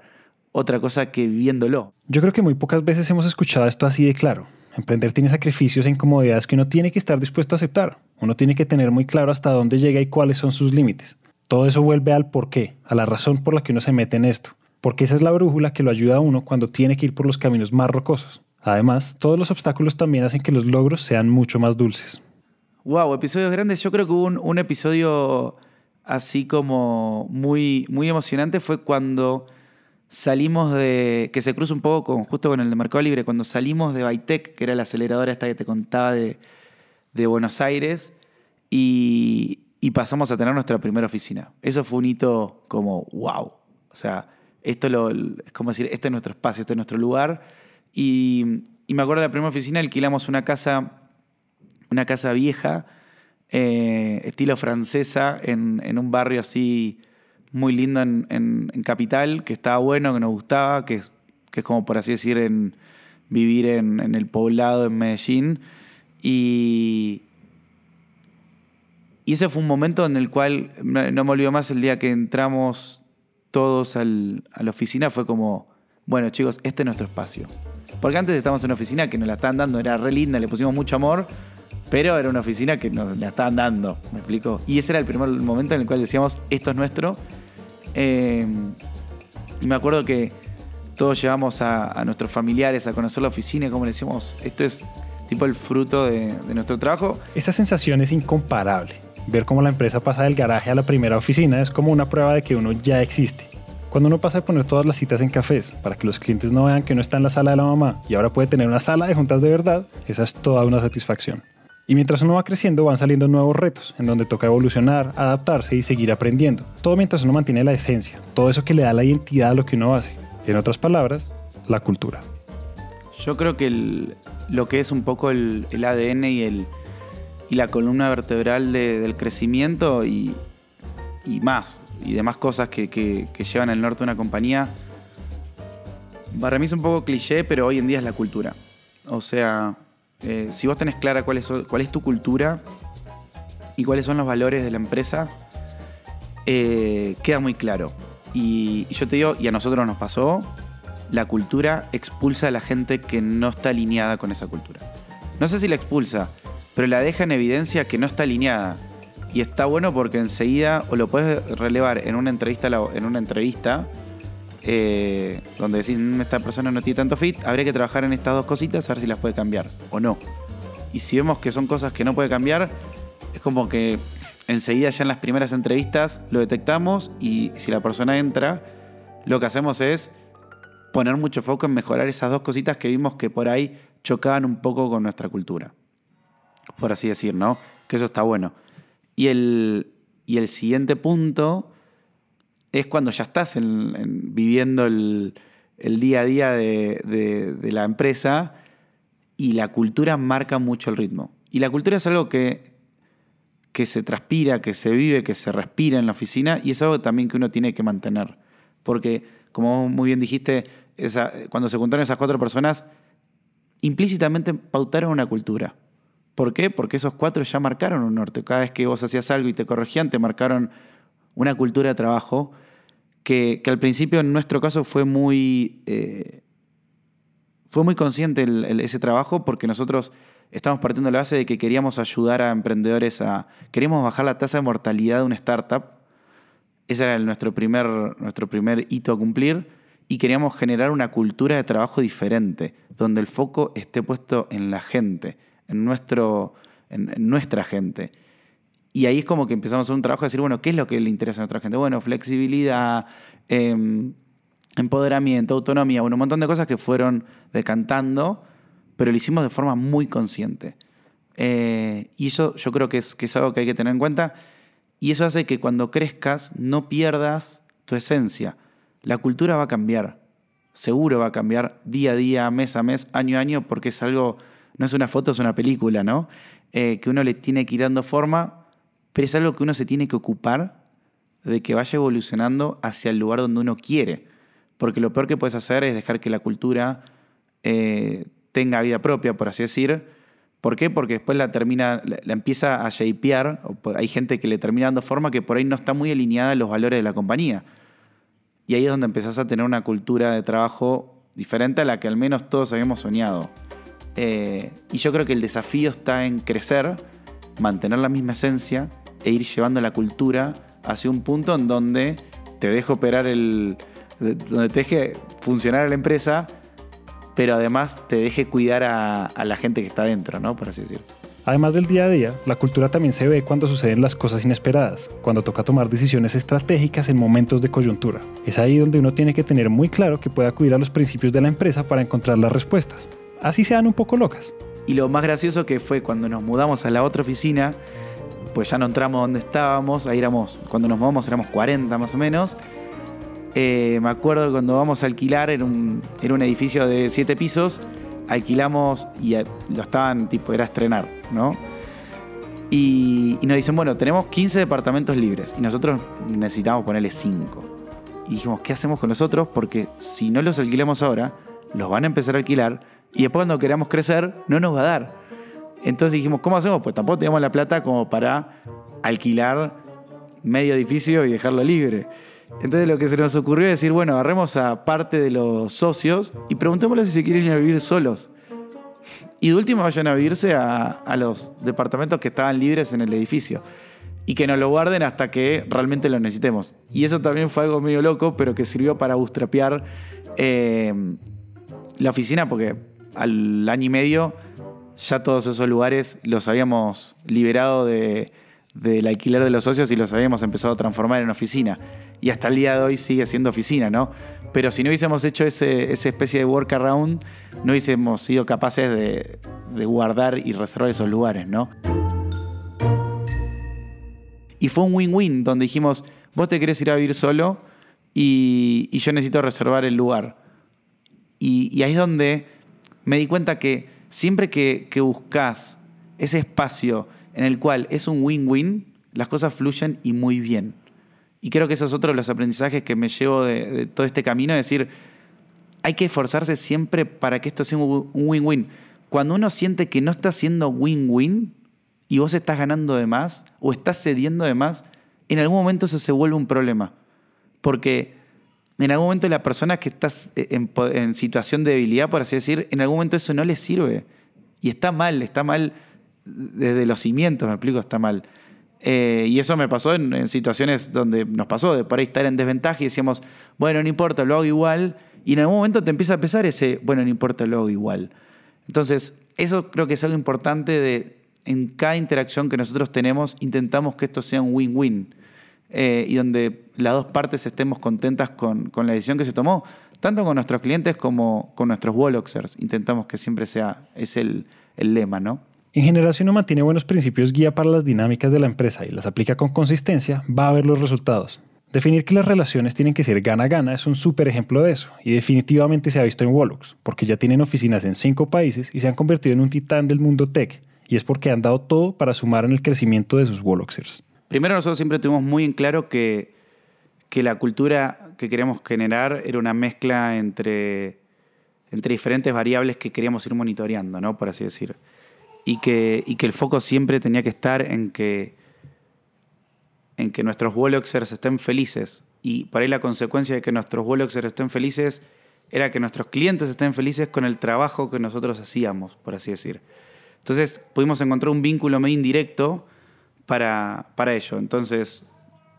otra cosa que viviéndolo. Yo creo que muy pocas veces hemos escuchado esto así de claro. Emprender tiene sacrificios e incomodidades que uno tiene que estar dispuesto a aceptar. Uno tiene que tener muy claro hasta dónde llega y cuáles son sus límites. Todo eso vuelve al por qué, a la razón por la que uno se mete en esto. Porque esa es la brújula que lo ayuda a uno cuando tiene que ir por los caminos más rocosos. Además, todos los obstáculos también hacen que los logros sean mucho más dulces. Wow, episodios grandes. Yo creo que hubo un, episodio así como muy, muy emocionante fue cuando salimos de, que se cruza un poco con, justo con el de Mercado Libre, cuando salimos de Bytec, que era la aceleradora esta que te contaba de, Buenos Aires, y, pasamos a tener nuestra primera oficina. Eso fue un hito como, wow. O sea, esto es como decir, este es nuestro espacio, este es nuestro lugar. Y, me acuerdo de la primera oficina, alquilamos una casa, una casa vieja, eh, estilo francesa, en, en un barrio así muy lindo en, Capital, que estaba bueno, que nos gustaba, que es, que es como por así decir, en, vivir en, el poblado, en Medellín. Y, y ese fue un momento en el cual, no me olvido más, el día que entramos todos a la oficina, fue como, bueno chicos, este es nuestro espacio. Porque antes estábamos en una oficina que nos la estaban dando, era re linda, le pusimos mucho amor, pero era una oficina que nos la estaban dando, ¿me explico? Y ese era el primer momento en el cual decíamos, esto es nuestro. Eh, y me acuerdo que todos llevamos a, nuestros familiares a conocer la oficina y como decíamos, esto es tipo el fruto de, nuestro trabajo. Esa sensación es incomparable. Ver cómo la empresa pasa del garaje a la primera oficina es como una prueba de que uno ya existe. Cuando uno pasa a poner todas las citas en cafés para que los clientes no vean que uno está en la sala de la mamá y ahora puede tener una sala de juntas de verdad, esa es toda una satisfacción. Y mientras uno va creciendo van saliendo nuevos retos, en donde toca evolucionar, adaptarse y seguir aprendiendo. Todo mientras uno mantiene la esencia, todo eso que le da la identidad a lo que uno hace. En otras palabras, la cultura. Yo creo que lo que es un poco el, ADN y, el, y la columna vertebral del crecimiento y, más, y demás cosas que, llevan al norte una compañía, para mí es un poco cliché, pero hoy en día es la cultura. O sea, eh, si vos tenés clara cuál es, cuál es tu cultura y cuáles son los valores de la empresa, eh, queda muy claro. Y, yo te digo, y a nosotros nos pasó, la cultura expulsa a la gente que no está alineada con esa cultura. No sé si la expulsa, pero la deja en evidencia que no está alineada. Y está bueno porque enseguida o lo puedes relevar en una entrevista, en una entrevista eh, donde decís, mm, esta persona no tiene tanto fit, habría que trabajar en estas dos cositas a ver si las puede cambiar o no. Y si vemos que son cosas que no puede cambiar, es como que enseguida ya en las primeras entrevistas lo detectamos y si la persona entra, lo que hacemos es poner mucho foco en mejorar esas dos cositas que vimos que por ahí chocaban un poco con nuestra cultura. Por así decir, ¿no? Que eso está bueno. Y el, y el siguiente punto es cuando ya estás viviendo el, día a día de, la empresa y la cultura marca mucho el ritmo. Y la cultura es algo que, que se transpira, que se vive, que se respira en la oficina y es algo también que uno tiene que mantener. porque, como muy bien dijiste, cuando se juntaron esas cuatro personas, implícitamente pautaron una cultura. ¿Por qué? Porque esos cuatro ya marcaron un norte. Cada vez que vos hacías algo y te corregían, te marcaron una cultura de trabajo que, al principio en nuestro caso fue muy, eh, fue muy consciente ese trabajo porque nosotros estamos partiendo de la base de que queríamos ayudar a emprendedores a... Queríamos bajar la tasa de mortalidad de una startup. Ese era nuestro, primer, nuestro primer hito a cumplir. Y queríamos generar una cultura de trabajo diferente, donde el foco esté puesto en la gente, en, nuestro, en, nuestra gente. Y ahí es como que empezamos a hacer un trabajo de decir, bueno, ¿qué es lo que le interesa a nuestra gente? Bueno, flexibilidad, em, empoderamiento, autonomía, bueno, un montón de cosas que fueron decantando pero lo hicimos de forma muy consciente. Eh, y eso yo creo que es, que es algo que hay que tener en cuenta. Y eso hace que cuando crezcas no pierdas tu esencia. La cultura va a cambiar. Seguro va a cambiar día a día, mes a mes, año a año, porque es algo, no es una foto, es una película, ¿no? Eh, que uno le tiene que ir dando forma, pero es algo que uno se tiene que ocupar de que vaya evolucionando hacia el lugar donde uno quiere. Porque lo peor que puedes hacer es dejar que la cultura eh, tenga vida propia, por así decir. ¿Por qué? Porque después la termina, la, empieza a shapear, hay gente que le termina dando forma que por ahí no está muy alineada a los valores de la compañía. Y ahí es donde empezás a tener una cultura de trabajo diferente a la que al menos todos habíamos soñado. Eh, y yo creo que el desafío está en crecer, mantener la misma esencia e ir llevando la cultura hacia un punto en donde te deje operar el. donde te deje funcionar la empresa, pero además te deje cuidar a, la gente que está dentro, ¿no? Por así decirlo. Además del día a día, la cultura también se ve cuando suceden las cosas inesperadas, cuando toca tomar decisiones estratégicas en momentos de coyuntura. Es ahí donde uno tiene que tener muy claro que puede acudir a los principios de la empresa para encontrar las respuestas. Así sean un poco locas. Y lo más gracioso que fue cuando nos mudamos a la otra oficina, pues ya no entramos donde estábamos, ahí éramos, cuando nos mudamos éramos 40 más o menos, eh, me acuerdo cuando vamos a alquilar en un, un edificio de siete pisos, alquilamos y lo estaban, tipo, era estrenar, ¿no? Y, nos dicen, bueno, tenemos 15 departamentos libres y nosotros necesitamos ponerle 5. Y dijimos, ¿qué hacemos con nosotros? Porque si no los alquilamos ahora, los van a empezar a alquilar y después cuando queramos crecer, no nos va a dar. Entonces dijimos, ¿cómo hacemos? Pues tampoco tenemos la plata como para alquilar medio edificio y dejarlo libre. Entonces lo que se nos ocurrió es decir, bueno, agarremos a parte de los socios y preguntémosle si se quieren ir a vivir solos. Y de último vayan a vivirse a, los departamentos que estaban libres en el edificio. Y que nos lo guarden hasta que realmente lo necesitemos. Y eso también fue algo medio loco, pero que sirvió para bootstrapear eh, la oficina, porque al año y medio ya todos esos lugares los habíamos liberado de, del alquiler de los socios y los habíamos empezado a transformar en oficina. Y hasta el día de hoy sigue siendo oficina, ¿no? Pero si no hubiésemos hecho ese, esa especie de workaround, no hubiésemos sido capaces de, guardar y reservar esos lugares, ¿no? Y fue un win-win donde dijimos, vos te querés ir a vivir solo y, yo necesito reservar el lugar. Y, ahí es donde me di cuenta que siempre que, buscas ese espacio en el cual es un win-win, las cosas fluyen y muy bien. Y creo que eso es otro de los aprendizajes que me llevo de, todo este camino, es decir, hay que esforzarse siempre para que esto sea un win-win. Cuando uno siente que no está siendo win-win y vos estás ganando de más o estás cediendo de más, en algún momento eso se vuelve un problema. Porque en algún momento la persona que está en, en situación de debilidad, por así decir, en algún momento eso no le sirve. Y está mal, está mal desde los cimientos, me explico, está mal. Eh, y eso me pasó en, situaciones donde nos pasó de por ahí estar en desventaja y decíamos, bueno, no importa, lo hago igual. Y en algún momento te empieza a pesar ese, bueno, no importa, lo hago igual. Entonces, eso creo que es algo importante de en cada interacción que nosotros tenemos, intentamos que esto sea un win-win. Eh, y donde las dos partes estemos contentas con, la decisión que se tomó, tanto con nuestros clientes como con nuestros Woloxers. Intentamos que siempre sea, es el, el lema, ¿no? En general, si uno mantiene buenos principios guía para las dinámicas de la empresa y las aplica con consistencia, va a ver los resultados. Definir que las relaciones tienen que ser gana-gana es un súper ejemplo de eso, y definitivamente se ha visto en Wallux, porque ya tienen oficinas en cinco países y se han convertido en un titán del mundo tech, y es porque han dado todo para sumar en el crecimiento de sus Walluxers. Primero, nosotros siempre tuvimos muy en claro que, que la cultura que queríamos generar era una mezcla entre, entre diferentes variables que queríamos ir monitoreando, ¿no? Por así decir. Y que, y que el foco siempre tenía que estar en que, en que nuestros Woloxers estén felices. Y por ahí la consecuencia de que nuestros Woloxers estén felices era que nuestros clientes estén felices con el trabajo que nosotros hacíamos, por así decir. Entonces pudimos encontrar un vínculo medio indirecto para, para ello. Entonces,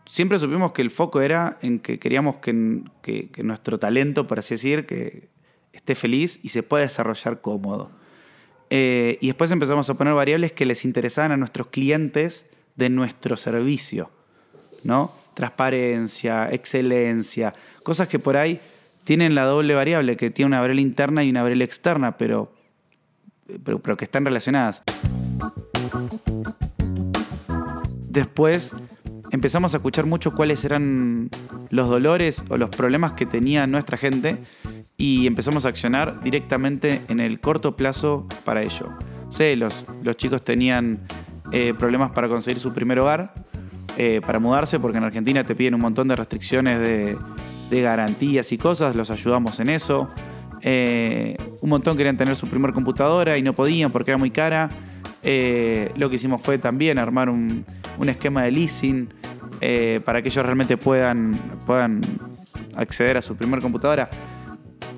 siempre supimos que el foco era en que queríamos que, que, nuestro talento, por así decir, que esté feliz y se pueda desarrollar cómodo. Eh, y después empezamos a poner variables que les interesaban a nuestros clientes de nuestro servicio, ¿no? Transparencia, excelencia, cosas que por ahí tienen la doble variable, que tiene una variable interna y una variable externa, pero, pero, pero que están relacionadas. Después empezamos a escuchar mucho cuáles eran los dolores o los problemas que tenía nuestra gente y empezamos a accionar directamente en el corto plazo para ello. Sé, los, los chicos tenían eh, problemas para conseguir su primer hogar, eh, para mudarse, porque en Argentina te piden un montón de restricciones de, garantías y cosas, los ayudamos en eso. Eh, un montón querían tener su primer computadora y no podían porque era muy cara. lo que hicimos fue también armar un, un esquema de leasing eh, para que ellos realmente puedan, puedan acceder a su primer computadora.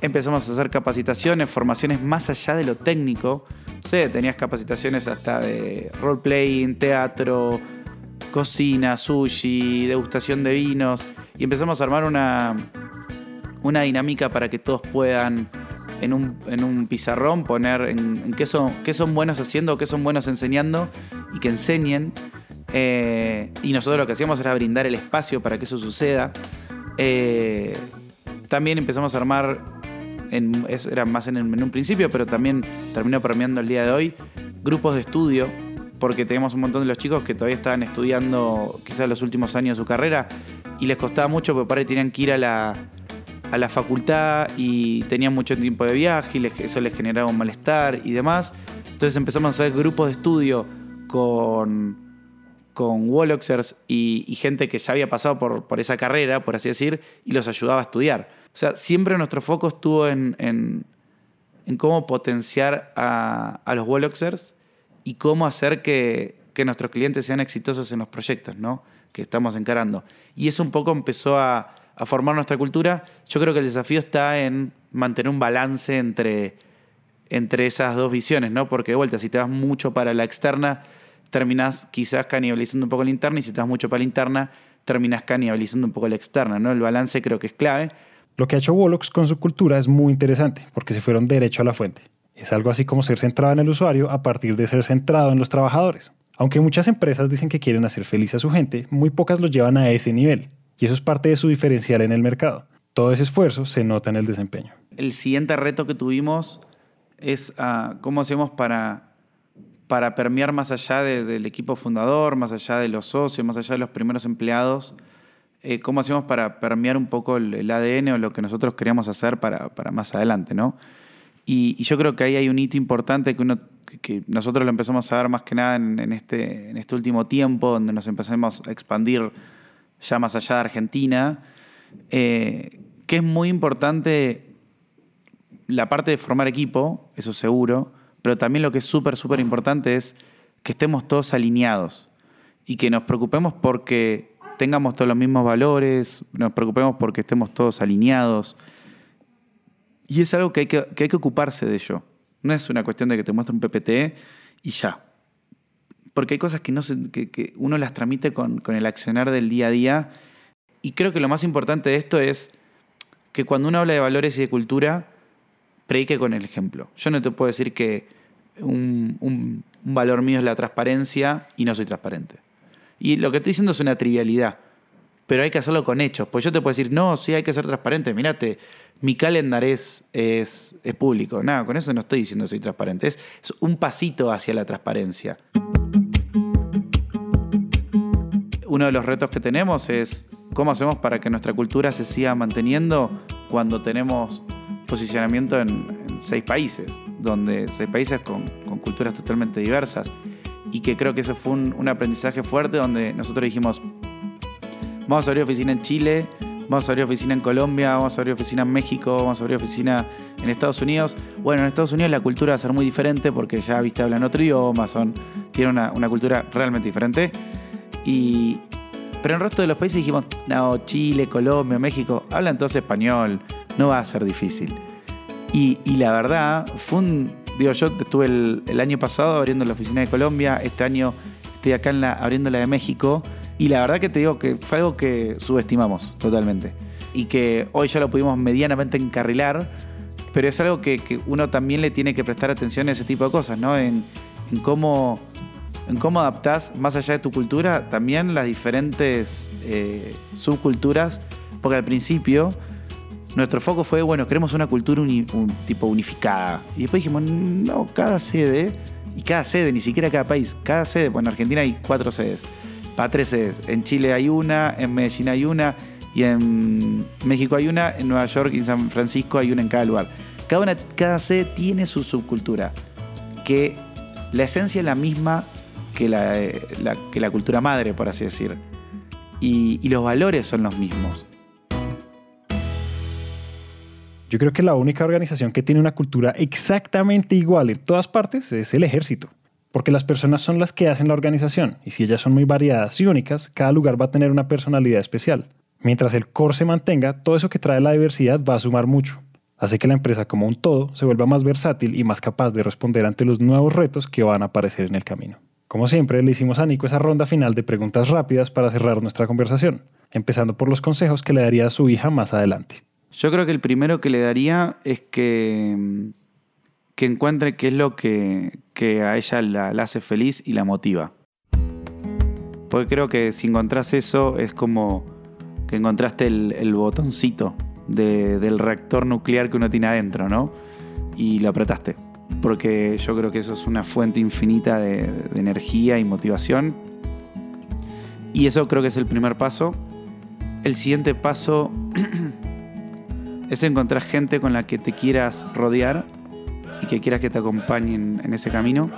Empezamos a hacer capacitaciones, formaciones más allá de lo técnico. sé, tenías capacitaciones hasta de roleplaying, teatro, cocina, sushi, degustación de vinos. Y empezamos a armar una, una dinámica para que todos puedan en un, pizarrón poner en, qué, son, qué son buenos haciendo, qué son buenos enseñando y que enseñen eh, y nosotros lo que hacíamos era brindar el espacio para que eso suceda. Eh, también empezamos a armar, en, era más en, un principio, pero también terminó permeando el día de hoy, grupos de estudio, porque teníamos un montón de los chicos que todavía estaban estudiando quizás los últimos años de su carrera y les costaba mucho porque para tenían que ir a la, a la facultad y tenían mucho tiempo de viaje y eso les generaba un malestar y demás. Entonces empezamos a hacer grupos de estudio con con Woloxers y, gente que ya había pasado por, esa carrera, por así decir, y los ayudaba a estudiar. O sea, siempre nuestro foco estuvo en, cómo potenciar a, los Woloxers y cómo hacer que, nuestros clientes sean exitosos en los proyectos ¿no? que estamos encarando. Y eso un poco empezó a, a formar nuestra cultura. Yo creo que el desafío está en mantener un balance entre, entre esas dos visiones, ¿no? Porque de vuelta, si te vas mucho para la externa, terminas quizás canibalizando un poco la interna y si te das mucho para la interna, terminas canibalizando un poco la externa, ¿no? El balance creo que es clave. Lo que ha hecho Wolox con su cultura es muy interesante porque se fueron derecho a la fuente. Es algo así como ser centrado en el usuario a partir de ser centrado en los trabajadores. Aunque muchas empresas dicen que quieren hacer feliz a su gente, muy pocas lo llevan a ese nivel. Y eso es parte de su diferencial en el mercado. Todo ese esfuerzo se nota en el desempeño. El siguiente reto que tuvimos es ah, cómo hacemos para para permear más allá del equipo fundador, más allá de los socios, más allá de los primeros empleados, eh, cómo hacemos para permear un poco el, ADN o lo que nosotros queríamos hacer para, más adelante, ¿no? Y, yo creo que ahí hay un hito importante que, nosotros lo empezamos a ver más que nada en, este, en este último tiempo, donde nos empezamos a expandir ya más allá de Argentina, eh, que es muy importante la parte de formar equipo, eso seguro, pero también lo que es súper, súper importante es que estemos todos alineados y que nos preocupemos porque tengamos todos los mismos valores, nos preocupemos porque estemos todos alineados. Y es algo que hay que, hay que ocuparse de ello. No es una cuestión de que te muestre un PPT y ya. Porque hay cosas que, no se, que, uno las tramite con, con el accionar del día a día. Y creo que lo más importante de esto es que cuando uno habla de valores y de cultura, predique con el ejemplo. Yo no te puedo decir que un, valor mío es la transparencia y no soy transparente. Y lo que estoy diciendo es una trivialidad, pero hay que hacerlo con hechos. Pues yo te puedo decir, no, sí hay que ser transparente. Mirate, mi calendar es, es, público. Nada, con eso no estoy diciendo soy transparente. Es un pasito hacia la transparencia. Uno de los retos que tenemos es cómo hacemos para que nuestra cultura se siga manteniendo cuando tenemos posicionamiento en, seis países, donde seis países con, culturas totalmente diversas. Y que creo que eso fue un, aprendizaje fuerte donde nosotros dijimos, vamos a abrir oficina en Chile, vamos a abrir oficina en Colombia, vamos a abrir oficina en México, vamos a abrir oficina en Estados Unidos. Bueno, en Estados Unidos la cultura va a ser muy diferente porque ya, viste, hablan otro idioma, son, tienen una, cultura realmente diferente. Y, pero en el resto de los países dijimos, no, Chile, Colombia, México, hablan todos español, no va a ser difícil. Y, la verdad, fue un. Digo, yo estuve el, año pasado abriendo la oficina de Colombia, este año estoy acá en la, abriendo la de México, y la verdad que te digo que fue algo que subestimamos totalmente. Y que hoy ya lo pudimos medianamente encarrilar, pero es algo que, uno también le tiene que prestar atención a ese tipo de cosas, ¿no? En, en cómo en cómo adaptás, más allá de tu cultura, también las diferentes eh, subculturas, porque al principio nuestro foco fue, bueno, queremos una cultura un tipo unificada. Y después dijimos, no, cada sede, y cada sede, ni siquiera cada país, cada sede, bueno, en Argentina hay cuatro sedes, para tres sedes. En Chile hay una, en Medellín hay una, y en México hay una, en Nueva York y en San Francisco hay una en cada lugar. Cada, una, cada sede tiene su subcultura, que la esencia es la misma que la, la, que la cultura madre, por así decir. Y, los valores son los mismos. Yo creo que la única organización que tiene una cultura exactamente igual en todas partes es el ejército. Porque las personas son las que hacen la organización, y si ellas son muy variadas y únicas, cada lugar va a tener una personalidad especial. Mientras el core se mantenga, todo eso que trae la diversidad va a sumar mucho. Hace que la empresa como un todo se vuelva más versátil y más capaz de responder ante los nuevos retos que van a aparecer en el camino. Como siempre, le hicimos a Nico esa ronda final de preguntas rápidas para cerrar nuestra conversación, empezando por los consejos que le daría a su hija más adelante. Yo creo que el primero que le daría es que, que encuentre qué es lo que, que a ella la, hace feliz y la motiva. Porque creo que si encontrás eso es como que encontraste el, botoncito de, del reactor nuclear que uno tiene adentro, ¿no? Y lo apretaste porque yo creo que eso es una fuente infinita de, energía y motivación. Y eso creo que es el primer paso. El siguiente paso es encontrar gente con la que te quieras rodear y que quieras que te acompañen en ese camino.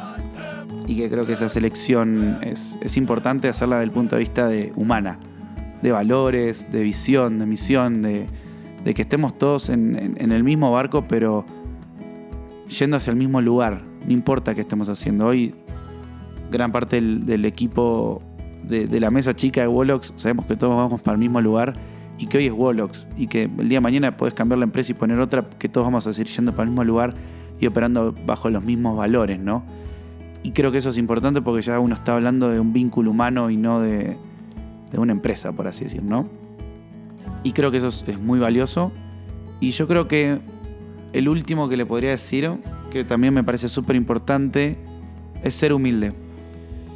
Y que creo que esa selección es, importante hacerla desde el punto de vista de humana, de valores, de visión, de misión, de, que estemos todos en, el mismo barco, pero yendo hacia el mismo lugar, no importa qué estemos haciendo. Hoy gran parte del, del equipo de, de, la mesa chica de Wolox sabemos que todos vamos para el mismo lugar y que hoy es Wolox y que el día de mañana puedes cambiar la empresa y poner otra, que todos vamos a seguir yendo para el mismo lugar y operando bajo los mismos valores, ¿no? Y creo que eso es importante porque ya uno está hablando de un vínculo humano y no de, de una empresa, por así decir, ¿no? Y creo que eso es, es muy valioso. Y yo creo que el último que le podría decir, que también me parece súper importante, es ser humilde.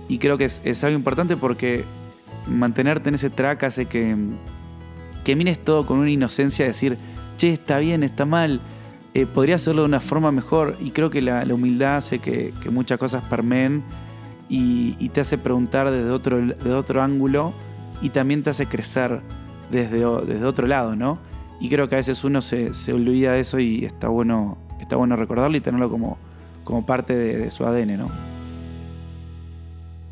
Y creo que es, es, algo importante porque mantenerte en ese track hace que, que mires todo con una inocencia, decir, che, está bien, está mal, eh, podría hacerlo de una forma mejor. Y creo que la, humildad hace que, muchas cosas permeen y, y, te hace preguntar desde otro, desde otro ángulo y también te hace crecer desde, desde otro lado, ¿no? Y creo que a veces uno se, se olvida de eso y está bueno, está bueno recordarlo y tenerlo como, como parte de, de, su ADN, ¿no?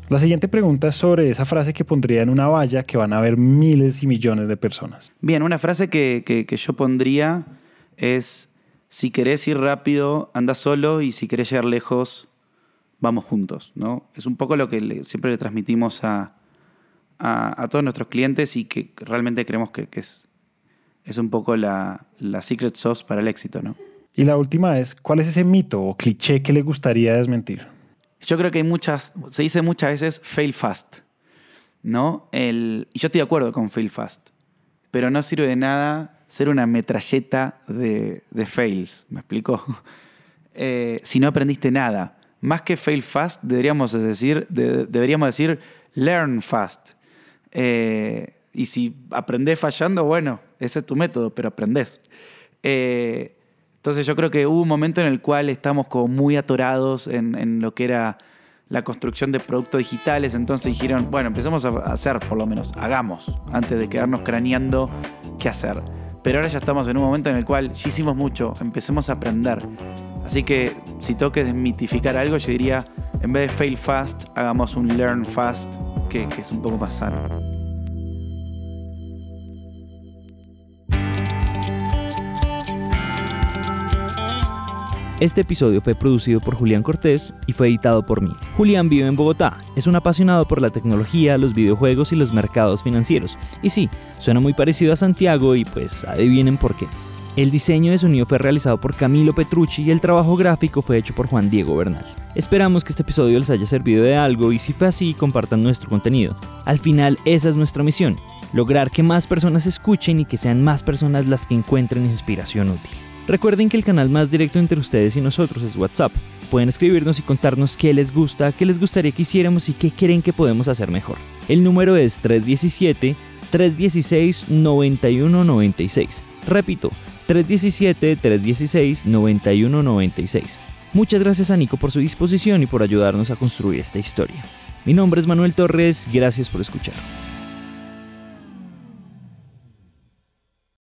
La siguiente pregunta es sobre esa frase que pondría en una valla que van a ver miles y millones de personas. Bien, una frase que, que, que yo pondría es, si querés ir rápido, anda solo y si querés llegar lejos, vamos juntos, ¿no? Es un poco lo que le, siempre le transmitimos a, a, a, todos nuestros clientes y que realmente creemos que, que es, es un poco la, la secret sauce para el éxito, ¿no? Y la última es, ¿cuál es ese mito o cliché que le gustaría desmentir? Yo creo que hay muchas, se dice muchas veces fail fast, ¿no? El, y yo estoy de acuerdo con fail fast, pero no sirve de nada ser una metralleta de, fails, ¿me explico? Eh, si no aprendiste nada. Más que fail fast, deberíamos decir, de, deberíamos decir learn fast. Eh, y si aprendés fallando, bueno, ese es tu método, pero aprendés. Eh, entonces yo creo que hubo un momento en el cual estamos como muy atorados en, en, lo que era la construcción de productos digitales, entonces dijeron, bueno, empecemos a hacer por lo menos, hagamos, antes de quedarnos craneando qué hacer. Pero ahora ya estamos en un momento en el cual ya hicimos mucho, empecemos a aprender. Así que si tengo que desmitificar algo, yo diría, en vez de fail fast, hagamos un learn fast, que, que es un poco más sano. Este episodio fue producido por Julián Cortés y fue editado por mí. Julián vive en Bogotá, es un apasionado por la tecnología, los videojuegos y los mercados financieros. Y sí, suena muy parecido a Santiago y pues adivinen por qué. El diseño de sonido fue realizado por Camilo Petrucci y el trabajo gráfico fue hecho por Juan Diego Bernal. Esperamos que este episodio les haya servido de algo y si fue así, compartan nuestro contenido. Al final, esa es nuestra misión, lograr que más personas escuchen y que sean más personas las que encuentren inspiración útil. Recuerden que el canal más directo entre ustedes y nosotros es WhatsApp. Pueden escribirnos y contarnos qué les gusta, qué les gustaría que hiciéramos y qué creen que podemos hacer mejor. El número es 317-316-9196. Repito, 317-316-9196. Muchas gracias a Nico por su disposición y por ayudarnos a construir esta historia. Mi nombre es Manuel Torres, gracias por escuchar.